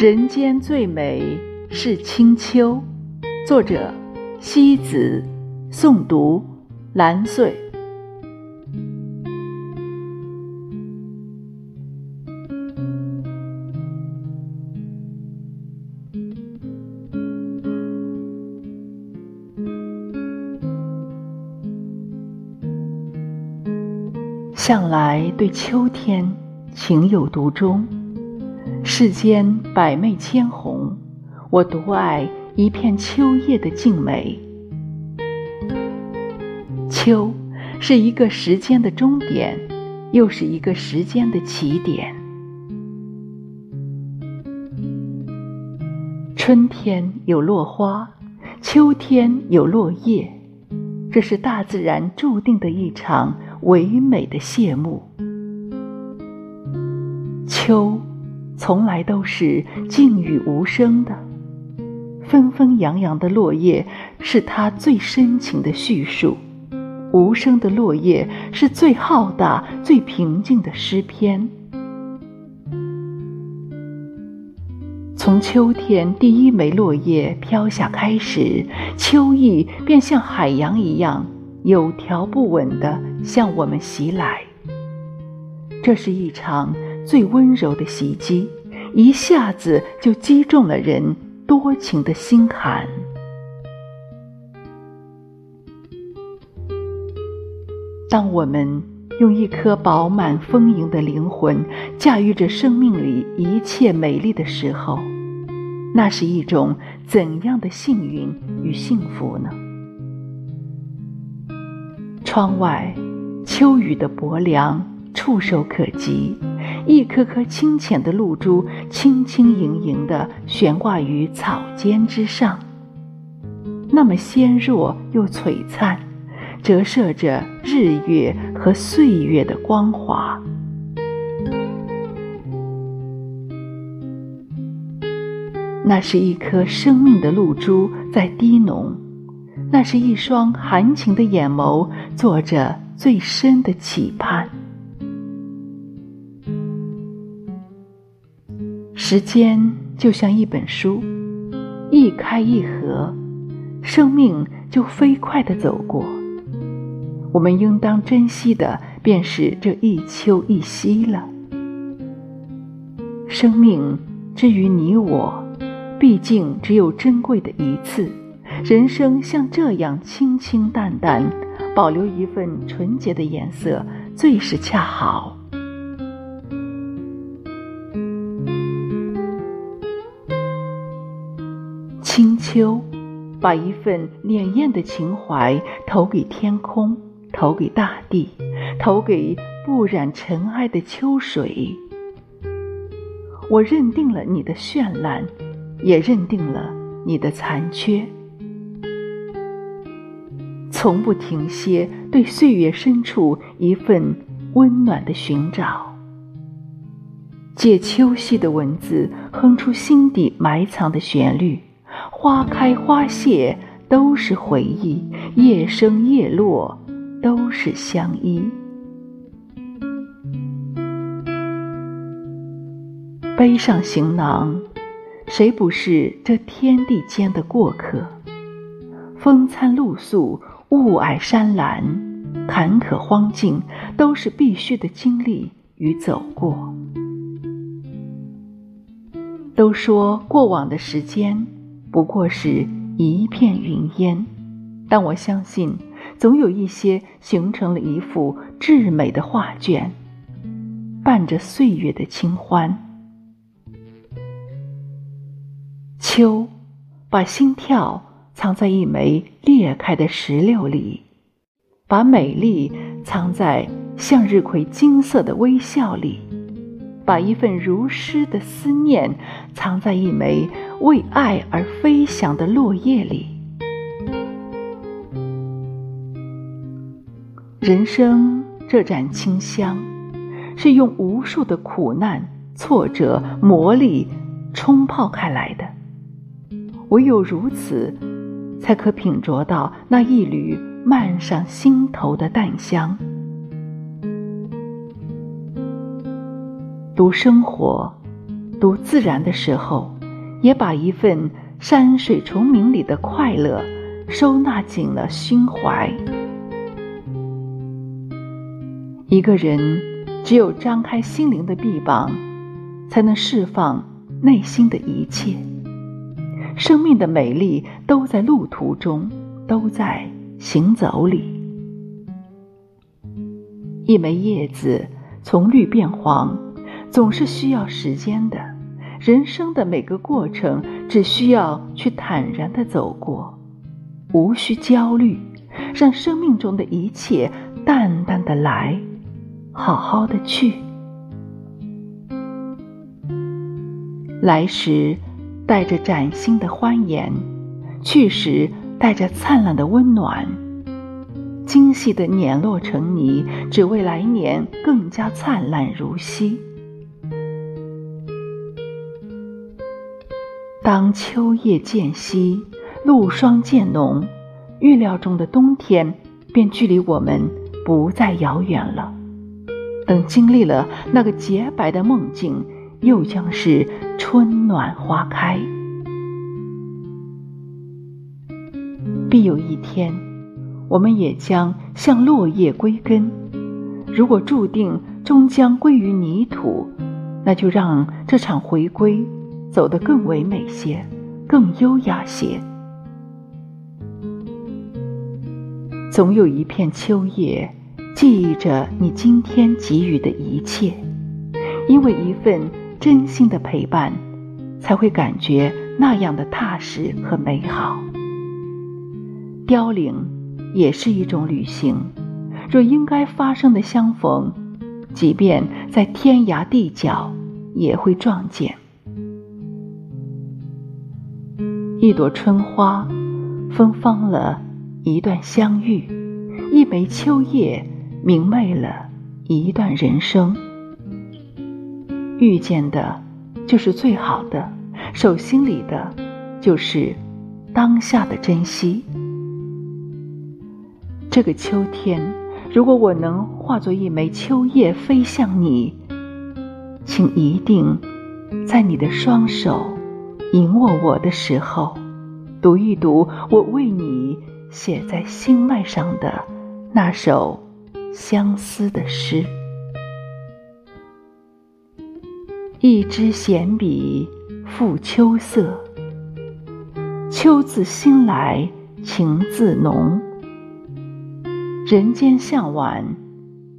人间最美是清秋，作者：西子，诵读：蓝穗。向来对秋天情有独钟。世间百媚千红，我独爱一片秋叶的静美。秋是一个时间的终点，又是一个时间的起点。春天有落花，秋天有落叶，这是大自然注定的一场唯美的谢幕。秋。从来都是静语无声的，纷纷扬扬的落叶是它最深情的叙述，无声的落叶是最浩大、最平静的诗篇。从秋天第一枚落叶飘下开始，秋意便像海洋一样有条不紊地向我们袭来。这是一场。最温柔的袭击，一下子就击中了人多情的心坎。当我们用一颗饱满丰盈的灵魂驾驭着生命里一切美丽的时候，那是一种怎样的幸运与幸福呢？窗外，秋雨的薄凉触手可及。一颗颗清浅的露珠，轻轻盈盈地悬挂于草尖之上，那么纤弱又璀璨，折射着日月和岁月的光华。那是一颗生命的露珠在滴浓，那是一双含情的眼眸做着最深的期盼。时间就像一本书，一开一合，生命就飞快地走过。我们应当珍惜的，便是这一秋一夕了。生命之于你我，毕竟只有珍贵的一次。人生像这样清清淡淡，保留一份纯洁的颜色，最是恰好。清秋，把一份潋滟的情怀投给天空，投给大地，投给不染尘埃的秋水。我认定了你的绚烂，也认定了你的残缺，从不停歇对岁月深处一份温暖的寻找，借秋夕的文字哼出心底埋藏的旋律。花开花谢都是回忆，叶升叶落都是相依。背上行囊，谁不是这天地间的过客？风餐露宿，雾霭山岚，坎坷荒径，都是必须的经历与走过。都说过往的时间。不过是一片云烟，但我相信，总有一些形成了一幅至美的画卷，伴着岁月的清欢。秋，把心跳藏在一枚裂开的石榴里，把美丽藏在向日葵金色的微笑里。把一份如诗的思念藏在一枚为爱而飞翔的落叶里。人生这盏清香，是用无数的苦难、挫折、磨砺冲泡开来的。唯有如此，才可品酌到那一缕漫上心头的淡香。读生活，读自然的时候，也把一份山水虫鸣里的快乐收纳进了心怀。一个人只有张开心灵的臂膀，才能释放内心的一切。生命的美丽都在路途中，都在行走里。一枚叶子从绿变黄，总是需要时间的。人生的每个过程，只需要去坦然的走过，无需焦虑，让生命中的一切淡淡的来，好好的去。来时带着崭新的欢颜，去时带着灿烂的温暖。精细的碾落成泥，只为来年更加灿烂如昔。当秋叶渐稀，露霜渐浓，预料中的冬天便距离我们不再遥远了。等经历了那个洁白的梦境，又将是春暖花开。必有一天。我们也将像落叶归根。如果注定终将归于泥土，那就让这场回归走得更唯美些，更优雅些。总有一片秋叶记忆着你今天给予的一切，因为一份真心的陪伴，才会感觉那样的踏实和美好。凋零。也是一种旅行。若应该发生的相逢，即便在天涯地角，也会撞见。一朵春花，芬芳了一段相遇；一枚秋叶，明媚了一段人生。遇见的，就是最好的；手心里的，就是当下的珍惜。这个秋天，如果我能化作一枚秋叶飞向你，请一定在你的双手引握我的时候，读一读我为你写在心脉上的那首相思的诗。一支闲笔赋秋色，秋自心来情自浓。人间向晚，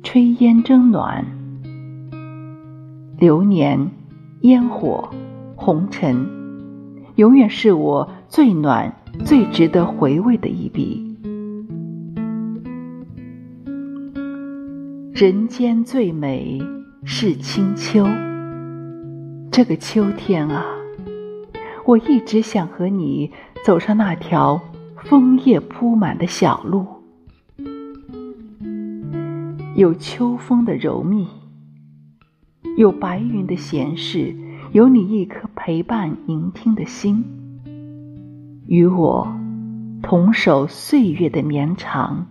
炊烟蒸暖。流年、烟火、红尘，永远是我最暖、最值得回味的一笔。人间最美是清秋。这个秋天啊，我一直想和你走上那条枫叶铺满的小路。有秋风的柔密，有白云的闲适，有你一颗陪伴聆听的心，与我同守岁月的绵长，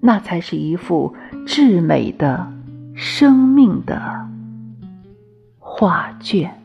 那才是一幅至美的生命的画卷。